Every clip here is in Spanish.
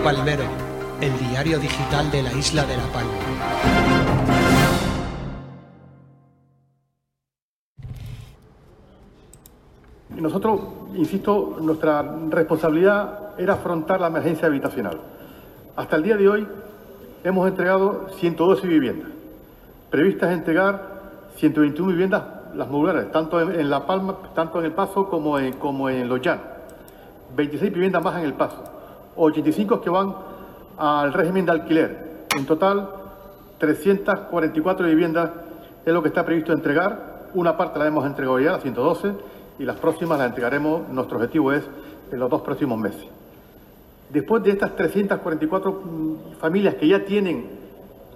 Palmero, el diario digital de la isla de La Palma. Nosotros, insisto, nuestra responsabilidad era afrontar la emergencia habitacional. Hasta el día de hoy hemos entregado 112 viviendas, previstas entregar 121 viviendas, las modulares, tanto en, en La Palma, tanto en El Paso como en, como en Los Llanos. 26 viviendas más en El Paso, 85 que van al régimen de alquiler. En total, 344 viviendas es lo que está previsto entregar. Una parte la hemos entregado ya, las 112, y las próximas las entregaremos, nuestro objetivo es en los dos próximos meses. Después de estas 344 mm, familias que ya tienen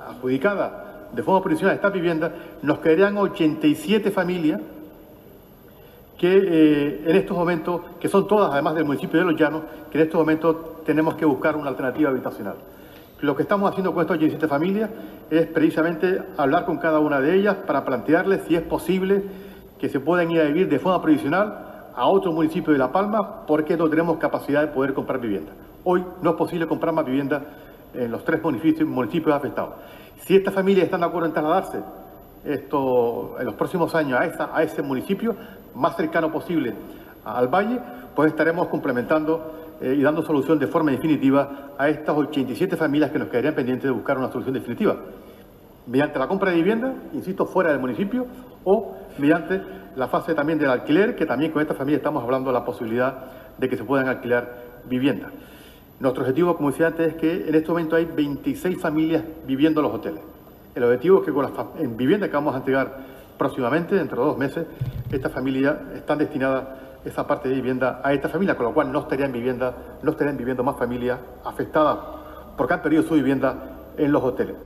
adjudicadas de forma provisional estas viviendas, nos quedarían 87 familias que eh, en estos momentos, que son todas además del municipio de Los Llanos, que en estos momentos tenemos que buscar una alternativa habitacional. Lo que estamos haciendo con estas 87 familias es precisamente hablar con cada una de ellas para plantearles si es posible que se puedan ir a vivir de forma provisional a otro municipio de La Palma porque no tenemos capacidad de poder comprar vivienda. Hoy no es posible comprar más vivienda en los tres municipios afectados. Si estas familias están de acuerdo en trasladarse en los próximos años a, esta, a ese municipio más cercano posible al valle, pues estaremos complementando eh, y dando solución de forma definitiva a estas 87 familias que nos quedarían pendientes de buscar una solución definitiva. Mediante la compra de vivienda, insisto, fuera del municipio, o mediante la fase también del alquiler, que también con esta familia estamos hablando de la posibilidad de que se puedan alquilar viviendas. Nuestro objetivo, como decía antes, es que en este momento hay 26 familias viviendo en los hoteles. El objetivo es que con las en viviendas que vamos a entregar próximamente, dentro de dos meses, estas familias están destinadas esa parte de vivienda a esta familia, con lo cual no estarían, vivienda, no estarían viviendo más familias afectadas porque han perdido su vivienda en los hoteles.